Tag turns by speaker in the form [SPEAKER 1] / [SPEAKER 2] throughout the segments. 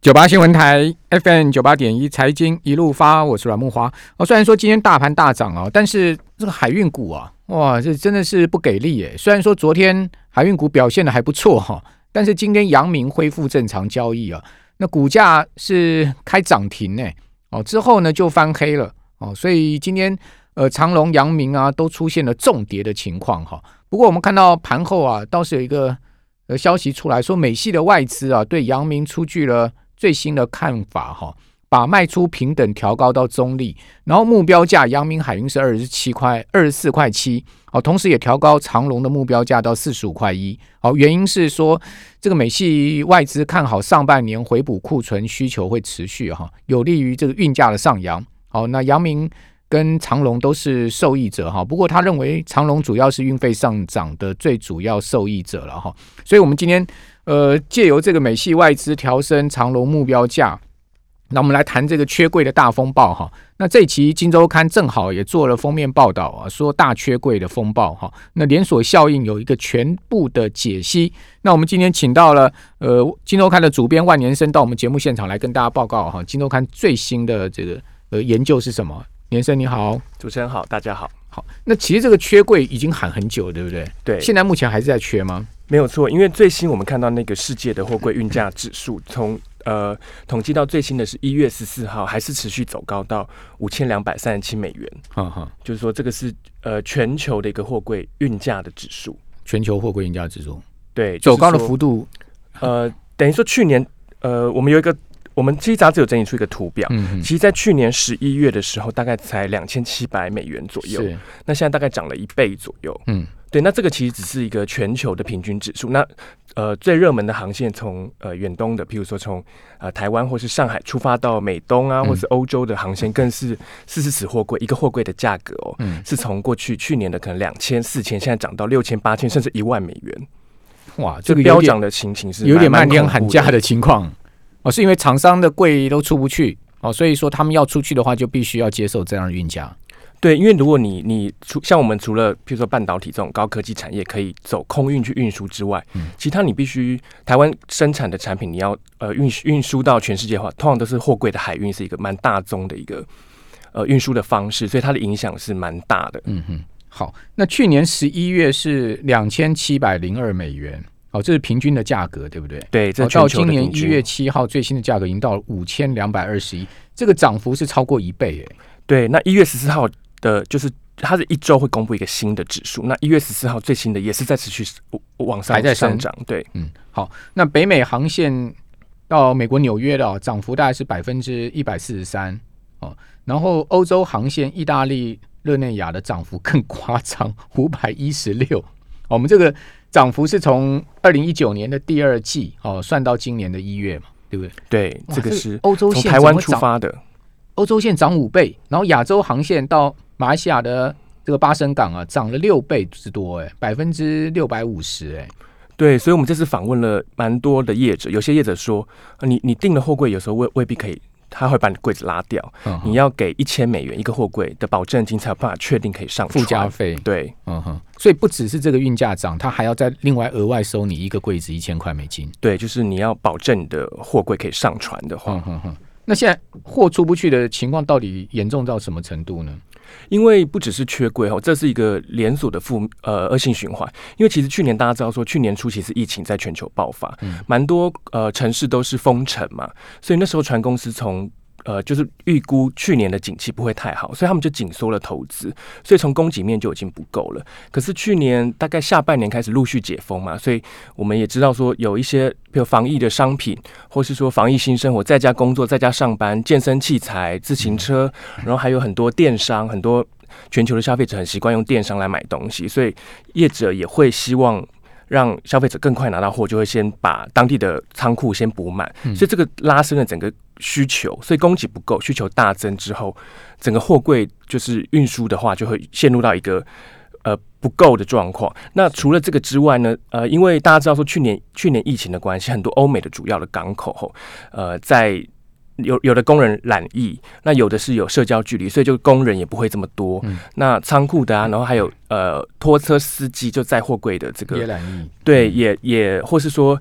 [SPEAKER 1] 九八新闻台 FM 九八点一财经一路发，我是阮木花。哦，虽然说今天大盘大涨啊，但是这个海运股啊，哇，这真的是不给力耶。虽然说昨天海运股表现的还不错哈，但是今天阳明恢复正常交易啊，那股价是开涨停呢，哦，之后呢就翻黑了哦，所以今天呃长隆、阳明啊都出现了重跌的情况哈。不过我们看到盘后啊，倒是有一个呃消息出来说，美系的外资啊对阳明出具了。最新的看法哈，把卖出平等调高到中立，然后目标价阳明海运是二十七块二十四块七，好，同时也调高长隆的目标价到四十五块一，好，原因是说这个美系外资看好上半年回补库存需求会持续哈，有利于这个运价的上扬，好，那阳明跟长隆都是受益者哈，不过他认为长隆主要是运费上涨的最主要受益者了哈，所以我们今天。呃，借由这个美系外资调升长隆目标价，那我们来谈这个缺柜的大风暴哈。那这期《金周刊》正好也做了封面报道啊，说大缺柜的风暴哈。那连锁效应有一个全部的解析。那我们今天请到了呃《金周刊》的主编万年生到我们节目现场来跟大家报告哈，《金周刊》最新的这个呃研究是什么？年生你好，
[SPEAKER 2] 主持人好，大家好。
[SPEAKER 1] 好，那其实这个缺柜已经喊很久，对不对？
[SPEAKER 2] 对，
[SPEAKER 1] 现在目前还是在缺吗？
[SPEAKER 2] 没有错，因为最新我们看到那个世界的货柜运价指数，从呃统计到最新的是一月十四号，还是持续走高到五千两百三十七美元。哈哈，就是说这个是呃全球的一个货柜运价的指数，
[SPEAKER 1] 全球货柜运价指数。
[SPEAKER 2] 对，
[SPEAKER 1] 走高的幅度，
[SPEAKER 2] 呃，等于说去年呃我们有一个。我们这杂志有整理出一个图表，其实，在去年十一月的时候，大概才两千七百美元左右，那现在大概涨了一倍左右。嗯，对，那这个其实只是一个全球的平均指数。那呃，最热门的航线从呃远东的，譬如说从呃台湾或是上海出发到美东啊，或是欧洲的航线，更是四十尺货柜一个货柜的价格哦，是从过去去年的可能两千四千，现在涨到六千八千，甚至一万美元。
[SPEAKER 1] 哇，这个
[SPEAKER 2] 飙涨的情形是
[SPEAKER 1] 有点漫天喊价的情况。哦，是因为厂商的柜都出不去哦，所以说他们要出去的话，就必须要接受这样的运价。
[SPEAKER 2] 对，因为如果你你除像我们除了譬如说半导体这种高科技产业可以走空运去运输之外，其他你必须台湾生产的产品，你要呃运运输到全世界的话，通常都是货柜的海运是一个蛮大宗的一个呃运输的方式，所以它的影响是蛮大的。嗯
[SPEAKER 1] 哼，好，那去年十一月是两千七百零二美元。哦，这是平均的价格，对不对？
[SPEAKER 2] 对，这
[SPEAKER 1] 到今年一月七号最新的价格已经到了五千两百二十一，这个涨幅是超过一倍诶。
[SPEAKER 2] 对，那一月十四号的，就是它是一周会公布一个新的指数，那一月十四号最新的也是在持续往上
[SPEAKER 1] 还在
[SPEAKER 2] 上涨。对，
[SPEAKER 1] 嗯，好，那北美航线到美国纽约的涨幅大概是百分之一百四十三哦，然后欧洲航线意大利热内亚的涨幅更夸张，五百一十六。我们这个。涨幅是从二零一九年的第二季哦算到今年的一月嘛，对不对？
[SPEAKER 2] 对，这个是
[SPEAKER 1] 欧洲线
[SPEAKER 2] 台湾出发的，
[SPEAKER 1] 欧洲线涨五倍，然后亚洲航线到马来西亚的这个巴生港啊，涨了六倍之多，哎，百分之六百五十，哎，
[SPEAKER 2] 对，所以我们这次访问了蛮多的业者，有些业者说，你你订了货柜，有时候未未必可以。他会把你柜子拉掉，你要给一千美元一个货柜的保证金，才有办法确定可以上
[SPEAKER 1] 附加费。
[SPEAKER 2] 对，嗯哼，
[SPEAKER 1] 所以不只是这个运价涨，他还要再另外额外收你一个柜子一千块美金。
[SPEAKER 2] 对，就是你要保证你的货柜可以上船的话。
[SPEAKER 1] 那现在货出不去的情况到底严重到什么程度呢？
[SPEAKER 2] 因为不只是缺柜哦，这是一个连锁的负呃恶性循环。因为其实去年大家知道说，去年初其实疫情在全球爆发，蛮多呃城市都是封城嘛，所以那时候船公司从呃就是预估去年的景气不会太好，所以他们就紧缩了投资，所以从供给面就已经不够了。可是去年大概下半年开始陆续解封嘛，所以我们也知道说有一些比如防疫的商品，或是说防疫新生活，在家工作、在家上班、健身器材、自行车，然后还有很多电商，很多全球的消费者很习惯用电商来买东西，所以业者也会希望。让消费者更快拿到货，就会先把当地的仓库先补满，所以这个拉升了整个需求，所以供给不够，需求大增之后，整个货柜就是运输的话，就会陷入到一个呃不够的状况。那除了这个之外呢，呃，因为大家知道说去年去年疫情的关系，很多欧美的主要的港口吼，呃，在有有的工人染疫，那有的是有社交距离，所以就工人也不会这么多。那仓库的啊，然后还有呃拖车司机就载货柜的这个
[SPEAKER 1] 也染疫，
[SPEAKER 2] 对，也也或是说，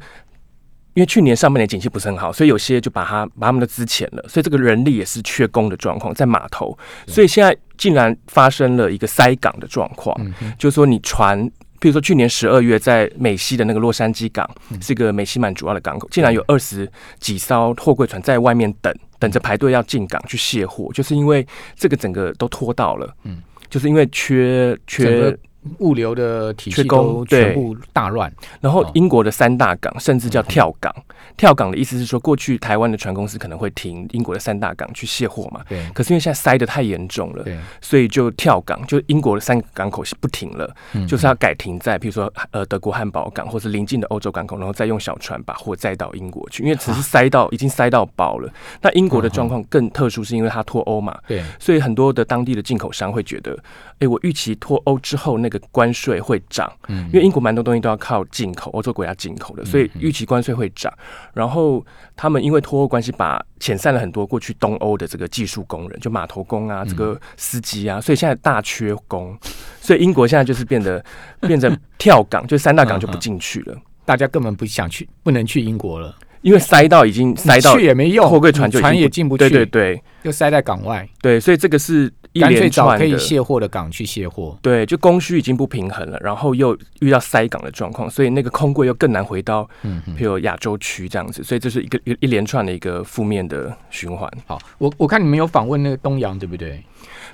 [SPEAKER 2] 因因为去年上半年景气不是很好，所以有些就把它把他们都资遣了，所以这个人力也是缺工的状况，在码头，所以现在竟然发生了一个塞港的状况，就是说你船，比如说去年十二月在美西的那个洛杉矶港，是一个美西蛮主要的港口，竟然有二十几艘货柜船在外面等，等着排队要进港去卸货，就是因为这个整个都拖到了，嗯，就是因为缺缺。
[SPEAKER 1] 物流的体系都全部大乱，
[SPEAKER 2] 然后英国的三大港甚至叫跳港。跳港的意思是说，过去台湾的船公司可能会停英国的三大港去卸货嘛。
[SPEAKER 1] 对。
[SPEAKER 2] 可是因为现在塞得太严重了，所以就跳港，就英国的三个港口是不停了，就是要改停在，比如说呃德国汉堡港或是邻近的欧洲港口，然后再用小船把货载到英国去。因为只是塞到已经塞到爆了。那英国的状况更特殊，是因为它脱欧嘛。
[SPEAKER 1] 对。
[SPEAKER 2] 所以很多的当地的进口商会觉得，哎，我预期脱欧之后那个关税会涨，嗯，因为英国蛮多东西都要靠进口，欧洲国家进口的，所以预期关税会涨。然后他们因为脱欧关系，把遣散了很多过去东欧的这个技术工人，就码头工啊，这个司机啊，所以现在大缺工，所以英国现在就是变得变成跳港，就三大港就不进去了，
[SPEAKER 1] 大家根本不想去，不能去英国了。
[SPEAKER 2] 因为塞到已经塞到
[SPEAKER 1] 去也没用，
[SPEAKER 2] 货柜船就
[SPEAKER 1] 船也进不去，
[SPEAKER 2] 对对对，
[SPEAKER 1] 又塞在港外，
[SPEAKER 2] 对，所以这个是一连串
[SPEAKER 1] 可以卸货的港去卸货，
[SPEAKER 2] 对，就供需已经不平衡了，然后又遇到塞港的状况，所以那个空柜又更难回到，嗯，比如亚洲区这样子，所以这是一个一一连串的一个负面的循环。
[SPEAKER 1] 好，我我看你们有访问那个东阳，对不对？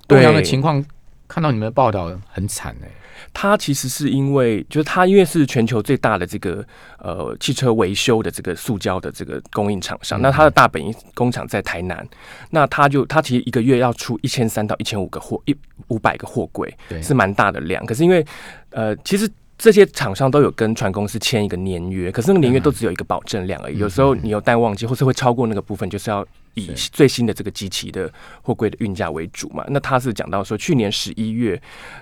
[SPEAKER 1] 东阳的情况，看到你们的报道很惨哎。
[SPEAKER 2] 他其实是因为，就是他因为是全球最大的这个呃汽车维修的这个塑胶的这个供应厂商，那他的大本营工厂在台南，那他就他其实一个月要出一千三到一千五个货一五百个货柜，是蛮大的量。可是因为呃，其实。这些厂商都有跟船公司签一个年约，可是那个年约都只有一个保证量而已。有时候你有淡旺季，或是会超过那个部分，就是要以最新的这个机器的货柜的运价为主嘛。那他是讲到说，去年十一月，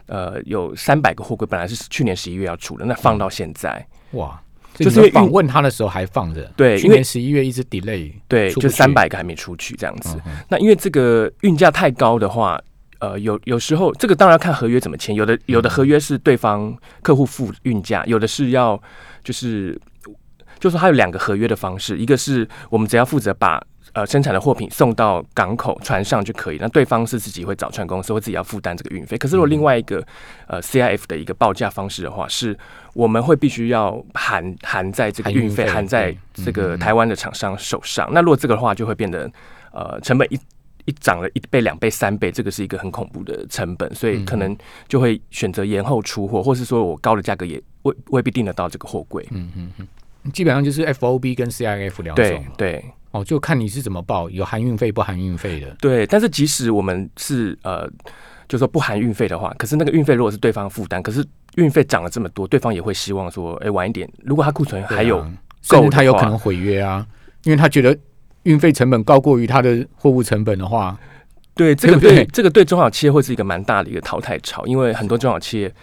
[SPEAKER 2] 呃，有三百个货柜本来是去年十一月要出的，那放到现在，
[SPEAKER 1] 哇，就是访问他的时候还放着。
[SPEAKER 2] 对，
[SPEAKER 1] 去年十一月一直 delay，
[SPEAKER 2] 对，就三百个还没出去这样子。那因为这个运价太高的话。呃，有有时候这个当然要看合约怎么签，有的有的合约是对方客户付运价，有的是要就是就是它有两个合约的方式，一个是我们只要负责把呃生产的货品送到港口船上就可以，那对方是自己会找船公司，会自己要负担这个运费。可是如果另外一个呃 CIF 的一个报价方式的话，是我们会必须要含含在这个运费含在这个台湾的厂商手上。那如果这个的话，就会变得呃成本一。一涨了一倍、两倍、三倍，这个是一个很恐怖的成本，所以可能就会选择延后出货，或是说我高的价格也未未必订得到这个货柜。嗯
[SPEAKER 1] 嗯嗯，基本上就是 F O B 跟 C I F 两
[SPEAKER 2] 种。对
[SPEAKER 1] 哦，就看你是怎么报，有含运费不含运费的。
[SPEAKER 2] 对，但是即使我们是呃，就说不含运费的话，可是那个运费如果是对方负担，可是运费涨了这么多，对方也会希望说，哎，晚一点。如果他库存还有够，
[SPEAKER 1] 他有可能毁约啊，因为他觉得。运费成本高过于它的货物成本的话，
[SPEAKER 2] 对这个对这个对中小企业会是一个蛮大的一个淘汰潮，因为很多中小企业，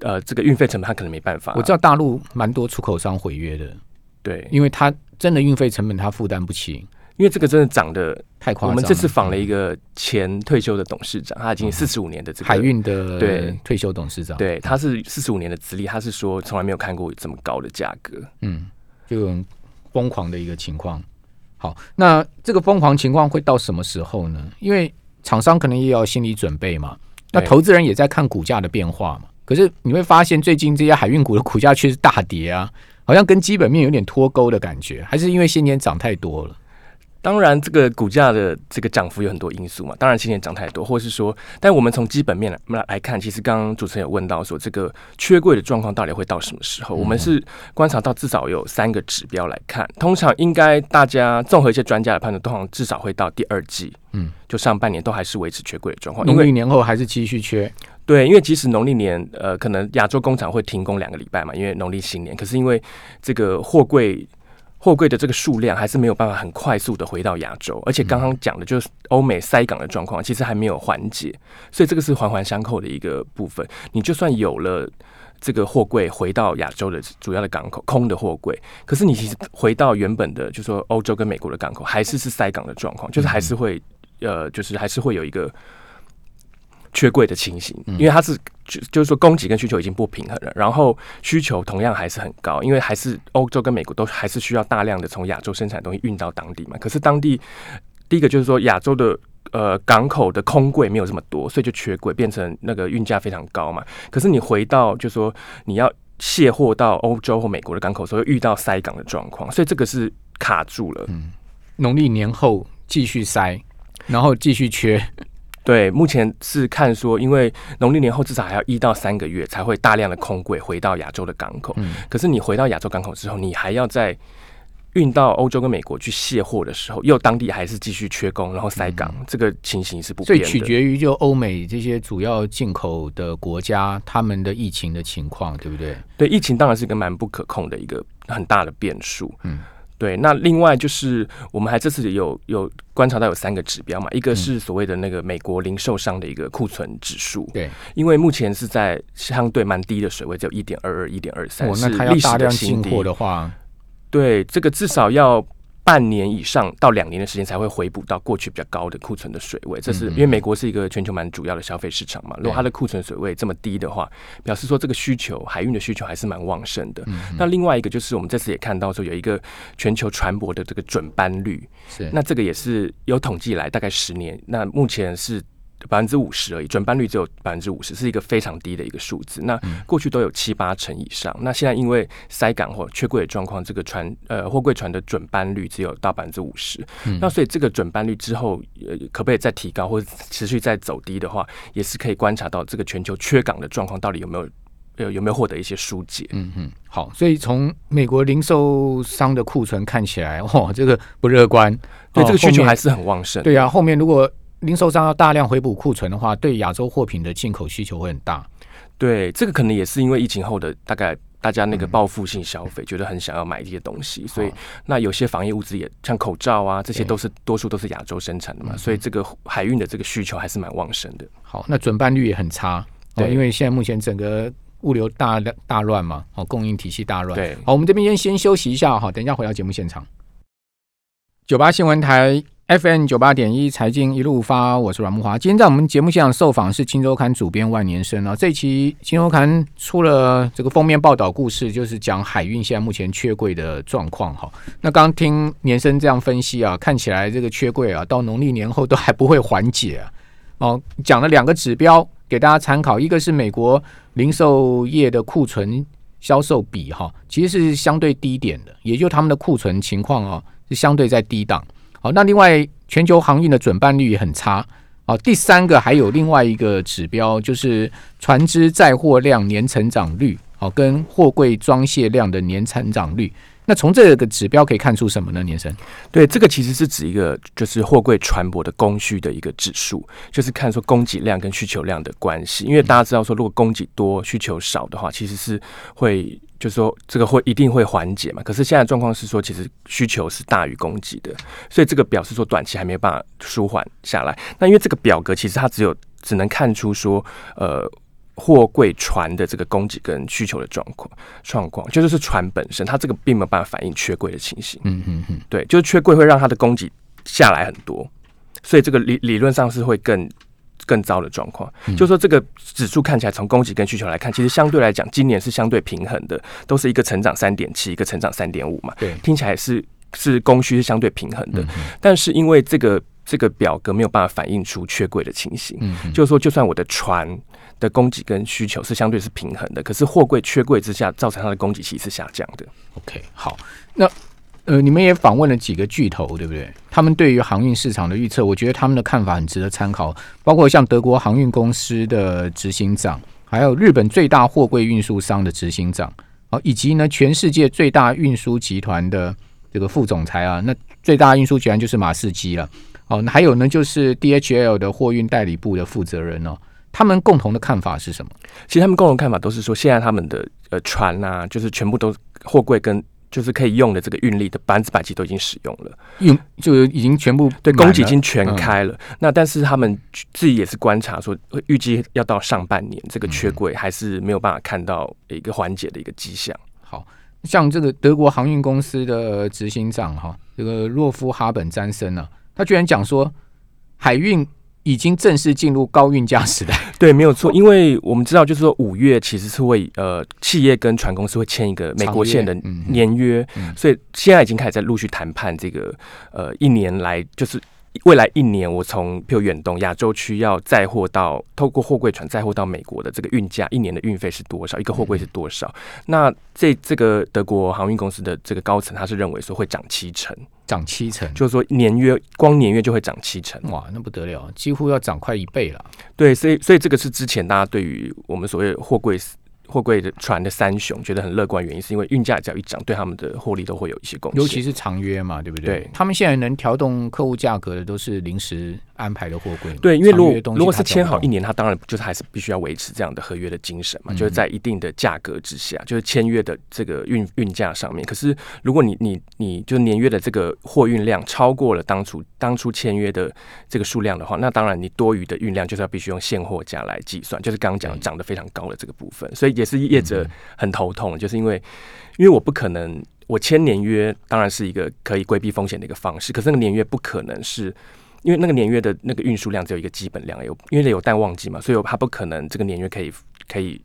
[SPEAKER 2] 呃，这个运费成本他可能没办法。
[SPEAKER 1] 我知道大陆蛮多出口商毁约的，
[SPEAKER 2] 对，
[SPEAKER 1] 因为他真的运费成本他负担不起，
[SPEAKER 2] 因为这个真的涨得
[SPEAKER 1] 太夸张。
[SPEAKER 2] 我们这次访了一个前退休的董事长，他已经四十五年的这个
[SPEAKER 1] 海运的
[SPEAKER 2] 对。
[SPEAKER 1] 退休董事长，
[SPEAKER 2] 对，他是四十五年的资历，他是说从来没有看过这么高的价格，
[SPEAKER 1] 嗯，就很疯狂的一个情况。好，那这个疯狂情况会到什么时候呢？因为厂商可能也要心理准备嘛。那投资人也在看股价的变化嘛。可是你会发现，最近这些海运股的股价却是大跌啊，好像跟基本面有点脱钩的感觉，还是因为先前涨太多了。
[SPEAKER 2] 当然，这个股价的这个涨幅有很多因素嘛。当然，今年涨太多，或者是说，但我们从基本面来来看，其实刚刚主持人有问到说，这个缺柜的状况到底会到什么时候？我们是观察到至少有三个指标来看，通常应该大家综合一些专家的判断，通常至少会到第二季，嗯，就上半年都还是维持缺柜的状况。
[SPEAKER 1] 农历年后还是继续缺？
[SPEAKER 2] 对，因为即使农历年，呃，可能亚洲工厂会停工两个礼拜嘛，因为农历新年，可是因为这个货柜。货柜的这个数量还是没有办法很快速的回到亚洲，而且刚刚讲的就是欧美塞港的状况，其实还没有缓解，所以这个是环环相扣的一个部分。你就算有了这个货柜回到亚洲的主要的港口，空的货柜，可是你其实回到原本的，就说欧洲跟美国的港口，还是是塞港的状况，就是还是会呃，就是还是会有一个缺柜的情形，因为它是就就是说供给跟需求已经不平衡了，然后需求同样还是很高，因为还是欧洲跟美国都还是需要大量的从亚洲生产东西运到当地嘛。可是当地第一个就是说亚洲的呃港口的空柜没有这么多，所以就缺柜，变成那个运价非常高嘛。可是你回到就是说你要卸货到欧洲或美国的港口时候，遇到塞港的状况，所以这个是卡住了。
[SPEAKER 1] 嗯，农历年后继续塞，然后继续缺。
[SPEAKER 2] 对，目前是看说，因为农历年后至少还要一到三个月才会大量的空柜回到亚洲的港口。嗯，可是你回到亚洲港口之后，你还要在运到欧洲跟美国去卸货的时候，又当地还是继续缺工，然后塞港，这个情形是不变的。
[SPEAKER 1] 所以取决于就欧美这些主要进口的国家他们的疫情的情况，对不对？
[SPEAKER 2] 对，疫情当然是一个蛮不可控的一个很大的变数。嗯。对，那另外就是我们还这次有有观察到有三个指标嘛，一个是所谓的那个美国零售商的一个库存指数，
[SPEAKER 1] 对，
[SPEAKER 2] 因为目前是在相对蛮低的水位，只有一点二二、一点二三，是历史的新货
[SPEAKER 1] 的话，
[SPEAKER 2] 对，这个至少要。半年以上到两年的时间才会回补到过去比较高的库存的水位，这是因为美国是一个全球蛮主要的消费市场嘛。如果它的库存水位这么低的话，表示说这个需求海运的需求还是蛮旺盛的。那另外一个就是我们这次也看到说有一个全球船舶的这个准班率，
[SPEAKER 1] 是
[SPEAKER 2] 那这个也是有统计来大概十年，那目前是。百分之五十而已，准班率只有百分之五十，是一个非常低的一个数字。那过去都有七八成以上，那现在因为塞港或缺柜的状况，这个船呃货柜船的准班率只有到百分之五十。那所以这个准班率之后，呃，可不可以再提高或者持续再走低的话，也是可以观察到这个全球缺港的状况到底有没有有有没有获得一些疏解。
[SPEAKER 1] 嗯嗯，好，所以从美国零售商的库存看起来，哦，这个不乐观，
[SPEAKER 2] 对这个需求还是很旺盛。
[SPEAKER 1] 对啊，后面如果零售商要大量回补库存的话，对亚洲货品的进口需求会很大。
[SPEAKER 2] 对，这个可能也是因为疫情后的大概大家那个报复性消费，觉得很想要买这些东西，所以那有些防疫物资也像口罩啊，这些都是多数都是亚洲生产的嘛，所以这个海运的这个需求还是蛮旺盛的。
[SPEAKER 1] 好，那准办率也很差，对，因为现在目前整个物流大大乱嘛，哦，供应体系大乱。
[SPEAKER 2] 对，
[SPEAKER 1] 好，我们这边先先休息一下哈，等一下回到节目现场。九八新闻台。FM 九八点一财经一路发，我是阮木华。今天在我们节目现场受访是《金周刊》主编万年生啊。这期《金周刊》出了这个封面报道故事，就是讲海运现在目前缺柜的状况哈。那刚听年生这样分析啊，看起来这个缺柜啊，到农历年后都还不会缓解啊。哦，讲了两个指标给大家参考，一个是美国零售业的库存销售比哈，其实是相对低点的，也就他们的库存情况啊是相对在低档。好，那另外全球航运的准办率也很差。好，第三个还有另外一个指标，就是船只载货量年成长率，好，跟货柜装卸量的年成长率。那从这个指标可以看出什么呢？年生？
[SPEAKER 2] 对，这个其实是指一个就是货柜船舶的供需的一个指数，就是看说供给量跟需求量的关系。因为大家知道说，如果供给多需求少的话，其实是会就是说这个会一定会缓解嘛。可是现在状况是说，其实需求是大于供给的，所以这个表示说短期还没有办法舒缓下来。那因为这个表格其实它只有只能看出说呃。货柜船的这个供给跟需求的状况状况，就是是船本身，它这个并没有办法反映缺柜的情形。嗯嗯嗯，对，就是缺柜会让它的供给下来很多，所以这个理理论上是会更更糟的状况。就说这个指数看起来从供给跟需求来看，其实相对来讲，今年是相对平衡的，都是一个成长三点七，一个成长三点五嘛。
[SPEAKER 1] 对，
[SPEAKER 2] 听起来是是供需是相对平衡的，但是因为这个这个表格没有办法反映出缺柜的情形，嗯就是说，就算我的船。的供给跟需求是相对是平衡的，可是货柜缺柜之下，造成它的供给其实是下降的。
[SPEAKER 1] OK，好，那呃，你们也访问了几个巨头，对不对？他们对于航运市场的预测，我觉得他们的看法很值得参考。包括像德国航运公司的执行长，还有日本最大货柜运输商的执行长，好，以及呢全世界最大运输集团的这个副总裁啊，那最大运输集团就是马士基了。哦，那还有呢，就是 DHL 的货运代理部的负责人哦。他们共同的看法是什么？
[SPEAKER 2] 其实他们共同看法都是说，现在他们的呃船啊，就是全部都货柜跟就是可以用的这个运力的百分之百，其都已经使用了，
[SPEAKER 1] 用就已经全部
[SPEAKER 2] 对供给已经全开了。那但是他们自己也是观察说，预计要到上半年，这个缺柜还是没有办法看到一个缓解的一个迹象。
[SPEAKER 1] 好像这个德国航运公司的执行长哈，这个洛夫哈本詹森呢，他居然讲说海运。已经正式进入高运价时代。
[SPEAKER 2] 对，没有错，因为我们知道，就是说五月其实是会呃，企业跟船公司会签一个美国线的
[SPEAKER 1] 嗯
[SPEAKER 2] 年约，
[SPEAKER 1] 嗯
[SPEAKER 2] 所以现在已经开始在陆续谈判这个呃一年来就是。未来一年，我从譬如远东亚洲区要载货到透过货柜船载货到美国的这个运价，一年的运费是多少？一个货柜是多少？那这这个德国航运公司的这个高层，他是认为说会涨七成，
[SPEAKER 1] 涨七成，
[SPEAKER 2] 就是说年约光年约就会涨七成。
[SPEAKER 1] 哇，那不得了，几乎要涨快一倍了。
[SPEAKER 2] 对，所以所以这个是之前大家对于我们所谓货柜货柜的船的三雄觉得很乐观，原因是因为运价只要一涨，对他们的获利都会有一些贡献。
[SPEAKER 1] 尤其是长约嘛，对不对？
[SPEAKER 2] 对
[SPEAKER 1] 他们现在能调动客户价格的都是临时安排的货柜。
[SPEAKER 2] 对，因为如果如果是签好一年，他当然就是还是必须要维持这样的合约的精神嘛，
[SPEAKER 1] 嗯
[SPEAKER 2] 就是在一定的价格之下，就是签约的这个运运价上面。可是如果你你你就年约的这个货运量超过了当初当初签约的这个数量的话，那当然你多余的运量就是要必须用现货价来计算，就是刚刚讲涨得非常高的这个部分，所以也是业者
[SPEAKER 1] 嗯
[SPEAKER 2] 很头痛，就是因为因为我不可能。我签年约当然是一个可以规避风险的一个方式，可是那个年约不可能是因为那个年月的那个运输量只有一个基本量，有因为有淡旺季嘛，所以它不可能这个年月可以可以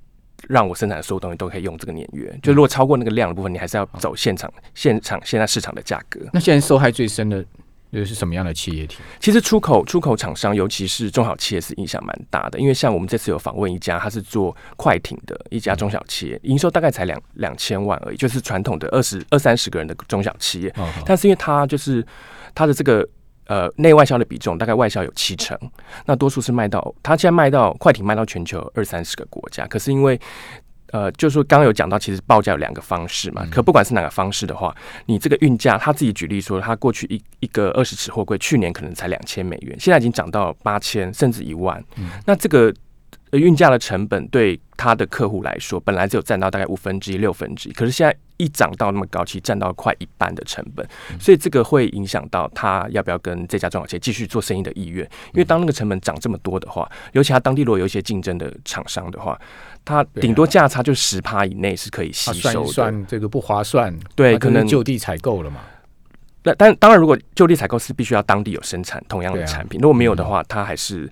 [SPEAKER 2] 让我生产的所有东西都可以用这个年月。就如果超过那个量的部分，你还是要走现场现场现在市场的价格。
[SPEAKER 1] 那现在受害最深的又是什么样的企业体？
[SPEAKER 2] 其实出口出口厂商，尤其是中小企业是影响蛮大的，因为像我们这次有访问一家，他是做快艇的一家中小企业，营收大概才两两千万而已，就是传统的二十二三十个人的中小企业。
[SPEAKER 1] 哦，
[SPEAKER 2] 但是因为他就是他的这个呃内外销的比重大概外销有七成，那多数是卖到它现在卖到快艇卖到全球二三十个国家，可是因为呃，就是说刚刚有讲到，其实报价有两个方式嘛。可不管是哪个方式的话，你这个运价，他自己举例说，他过去一一个二十尺货柜，去年可能才两千美元，现在已经涨到八千甚至一万。那这个呃运价的成本对他的客户来说，本来只有占到大概五分之一、六分之一，可是现在一涨到那么高，其实占到快一半的成本，所以这个会影响到他要不要跟这家中小企业继续做生意的意愿。因为当那个成本涨这么多的话，尤其他当地如果有一些竞争的厂商的话，他顶多价差就十趴以内是可以吸收的。
[SPEAKER 1] 算这个不划算，
[SPEAKER 2] 对可能
[SPEAKER 1] 就地采购了嘛。
[SPEAKER 2] 那但当然，如果就地采购是必须要当地有生产同样的产品，如果没有的话，它还是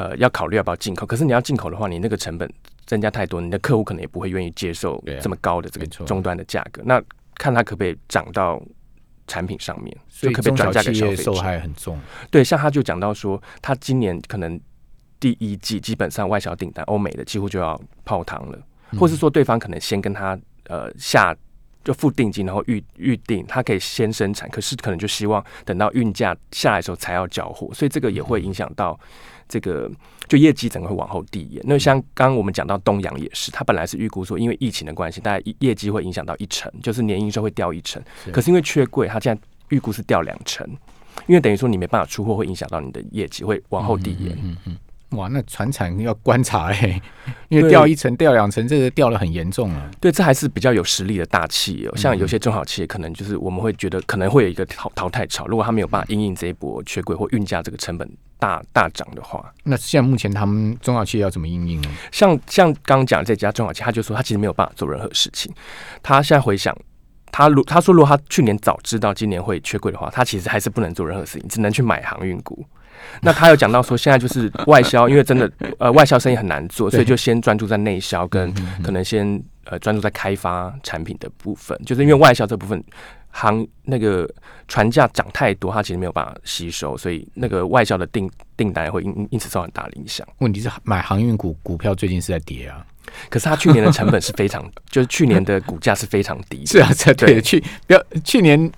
[SPEAKER 2] 呃要考虑要不要进口。可是你要进口的话，你那个成本增加太多，你的客户可能也不会愿意接受这么高的这个终端的价格。那看它可不可以涨到产品上面，
[SPEAKER 1] 所以
[SPEAKER 2] 就可不可以转
[SPEAKER 1] 中小企
[SPEAKER 2] 嫁给消费者
[SPEAKER 1] 业受。害很重。
[SPEAKER 2] 对，像他就讲到说，他今年可能第一季基本上外销订单，欧美的几乎就要泡汤了，或是说对方可能先跟他呃下就付定金，然后预预定，他可以先生产，可是可能就希望等到运价下来的时候才要交货，所以这个也会影响到这个就业绩整个会往后递延。那像刚刚我们讲到东阳也是，它本来是预估说因为疫情的关系，大概业业绩会影响到一成，就是年营收会掉一成，
[SPEAKER 1] 是
[SPEAKER 2] 可是因为缺柜，它现在预估是掉两成。因为等于说你没办法出货，会影响到你的业绩，会往后递延。
[SPEAKER 1] 嗯嗯，哇，那船产要观察哎、因为掉一层、掉两层，这个掉了很严重啊。
[SPEAKER 2] 对，这还是比较有实力的大企业、哦，像
[SPEAKER 1] 嗯
[SPEAKER 2] 有些中小企业，可能就是我们会觉得可能会有一个淘淘汰潮，如果他没有办法应应这一波缺柜或运价这个成本大大涨的话，
[SPEAKER 1] 那现在目前他们中小企业要怎么应应呢？
[SPEAKER 2] 像像刚刚讲这家中小企业，他就说他其实没有办法做任何事情。他现在回想，他如他说如果他去年早知道今年会缺柜的话，他其实还是不能做任何事情，只能去买航运股。那他有讲到说，现在就是外销，因为真的呃外销生意很难做，所以就先专注在内销，跟可能先呃专注在开发产品的部分，就是因为外销这部分航那个船价涨太多，它其实没有办法吸收，所以那个外销的订订单会因因因此受很大的影响。
[SPEAKER 1] 问题是买航运股股票最近是在跌啊。
[SPEAKER 2] 可是它去年的成本是非常，就是去年的股价是非常低的。
[SPEAKER 1] 是啊，这对
[SPEAKER 2] 对
[SPEAKER 1] 去不要去年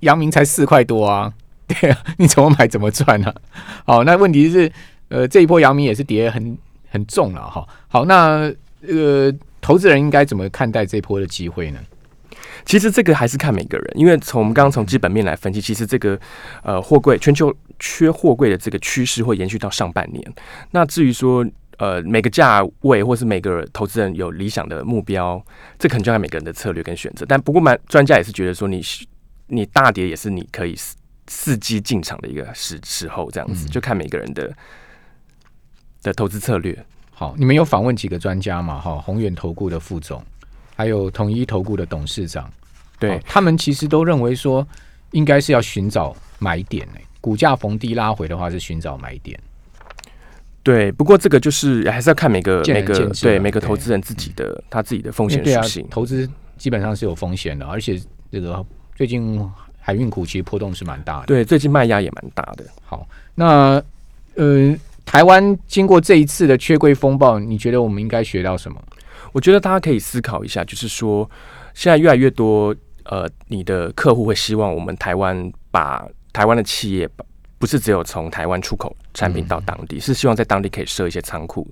[SPEAKER 1] 阳明才四块多啊，对啊，你怎么买怎么赚啊？好，那问题是呃这一波阳明也是跌很很重了哈。好，那呃投资人应该怎么看待这波的机会呢？
[SPEAKER 2] 其实这个还是看每个人，因为从我们刚刚从基本面来分析，其实这个呃货柜全球缺货柜的这个趋势会延续到上半年。那至于说呃每个价位或是每个投资人有理想的目标，这可能就看每个人的策略跟选择。但不过蛮专家也是觉得说你你大跌也是你可以伺伺机进场的一个时时候，这样子、
[SPEAKER 1] 嗯
[SPEAKER 2] 就看每个人的的投资策略。
[SPEAKER 1] 好，你们有访问几个专家嘛？哈，宏远投顾的副总，还有统一投顾的董事长，
[SPEAKER 2] 对
[SPEAKER 1] 哦，他们其实都认为说，应该是要寻找买点呢、股价逢低拉回的话是寻找买点。
[SPEAKER 2] 对，不过这个就是还是要看每个
[SPEAKER 1] 见
[SPEAKER 2] 每个对每个投资人自己的他自己的风险属性，。
[SPEAKER 1] 投资基本上是有风险的，而且这个最近海运股其实波动是蛮大的。
[SPEAKER 2] 对，最近卖压也蛮大的。
[SPEAKER 1] 好，那呃，台湾经过这一次的缺柜风暴，你觉得我们应该学到什么？
[SPEAKER 2] 我觉得大家可以思考一下，就是说，现在越来越多呃，你的客户会希望我们台湾把台湾的企业把不是只有从台湾出口产品到当地，是希望在当地可以设一些仓库，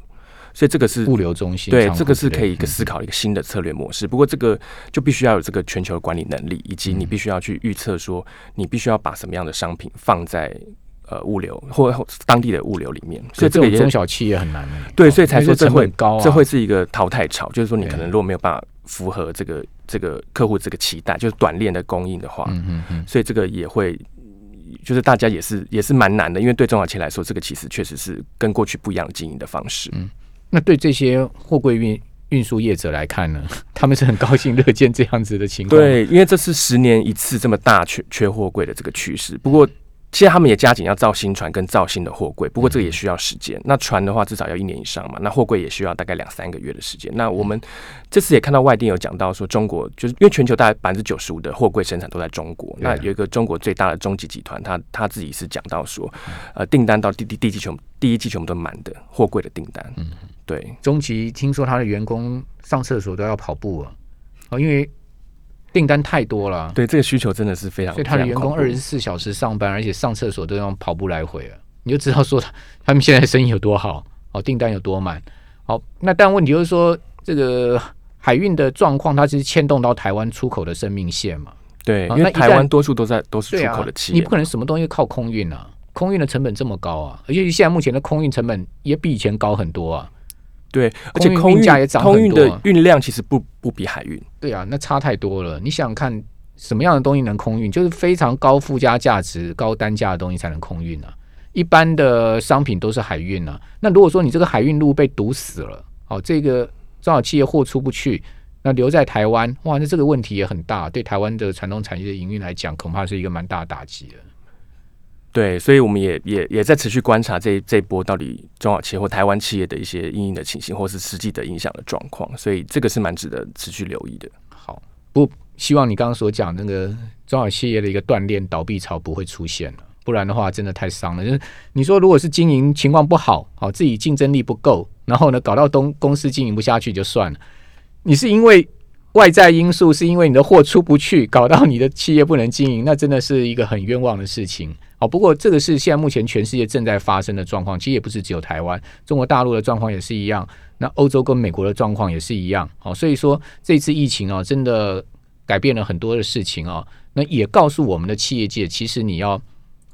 [SPEAKER 2] 所以这个是
[SPEAKER 1] 物流中心
[SPEAKER 2] 对，这个是可以一个
[SPEAKER 1] 嗯
[SPEAKER 2] 思考一个新的策略模式。不过这个就必须要有这个全球的管理能力，以及
[SPEAKER 1] 嗯
[SPEAKER 2] 你必须要去预测说，你必须要把什么样的商品放在呃物流或或当地的物流里面。所
[SPEAKER 1] 所以这
[SPEAKER 2] 个
[SPEAKER 1] 中小企业很难欸
[SPEAKER 2] 对，所以才说这会
[SPEAKER 1] 本高啊，
[SPEAKER 2] 这会是一个淘汰潮，就是说你可能如果没有办法符合这个这个客户这个期待，就是短链的供应的话，
[SPEAKER 1] 嗯嗯嗯，
[SPEAKER 2] 所以这个也会。就是大家也是也是蛮难的，因为对中小企业来说，这个其实确实是跟过去不一样的经营的方式。
[SPEAKER 1] 那对这些货柜运运输业者来看呢，他们是很高兴乐见这样子的情况。，
[SPEAKER 2] 对，因为这是十年一次这么大缺缺货柜的这个趋势。不过现在他们也加紧要造新船跟造新的货柜，不过这个也需要时间。那船的话至少要一年以上嘛，那货柜也需要大概两三个月的时间。那我们这次也看到外电有讲到说，中国就是因为全球大概百分之九十五的货柜生产都在中国，那有一个中国最大的中集集团，他他自己是讲到说，呃，订单到第第第一季全部第一季全部都满的货柜的订单，嗯，对。
[SPEAKER 1] 中集听说他的员工上厕所都要跑步啊，哦，因为订单太多了，
[SPEAKER 2] 对这个需求真的是非常，
[SPEAKER 1] 所以他的员工二十四小时上班，而且上厕所都要跑步来回了，你就知道说他他们现在生意有多好，哦，订单有多满。好，那但问题就是说，这个海运的状况，它其实牵动到台湾出口的生命线嘛。
[SPEAKER 2] 对，因为台湾多数都在都是出口的，企业
[SPEAKER 1] 你不可能什么东西靠空运啊，空运的成本这么高啊，而且现在目前的空运成本也比以前高很多啊。
[SPEAKER 2] 对，而且
[SPEAKER 1] 空运
[SPEAKER 2] 空运
[SPEAKER 1] 运价也涨
[SPEAKER 2] 空运
[SPEAKER 1] 很多啊
[SPEAKER 2] 的运量其实不不比海运。
[SPEAKER 1] 对啊，那差太多了。你想想看，什么样的东西能空运？就是非常高附加价值、高单价的东西才能空运啊。一般的商品都是海运啊。那如果说你这个海运路被堵死了，哦，这个中小企业货出不去，那留在台湾，哇，那这个问题也很大，对台湾的传统产业的营运来讲，恐怕是一个蛮大的打击的。
[SPEAKER 2] 对，所以我们也也也在持续观察这这一波到底中小企业或台湾企业的一些应应的情形，或是实际的影响的状况，所以这个是蛮值得持续留意的。
[SPEAKER 1] 好，不希望你刚刚所讲那个中小企业的一个断链倒闭潮不会出现了，不然的话真的太伤了。就是你说如果是经营情况不好，好自己竞争力不够，然后呢搞到东公司经营不下去就算了，你是因为外在因素，是因为你的货出不去，搞到你的企业不能经营，那真的是一个很冤枉的事情。好，不过这个是现在目前全世界正在发生的状况，其实也不是只有台湾，中国大陆的状况也是一样，那欧洲跟美国的状况也是一样。好，所以说这次疫情啊，真的改变了很多的事情啊，那也告诉我们的企业界，其实你要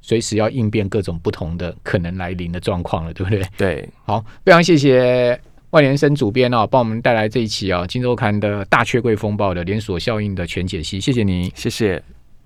[SPEAKER 1] 随时要应变各种不同的可能来临的状况了，对不对？
[SPEAKER 2] 对，
[SPEAKER 1] 好，非常谢谢万连生主编啊，帮我们带来这一期啊《金周刊》的大缺柜风暴的连锁效应的全解析，谢谢你。
[SPEAKER 2] 谢谢。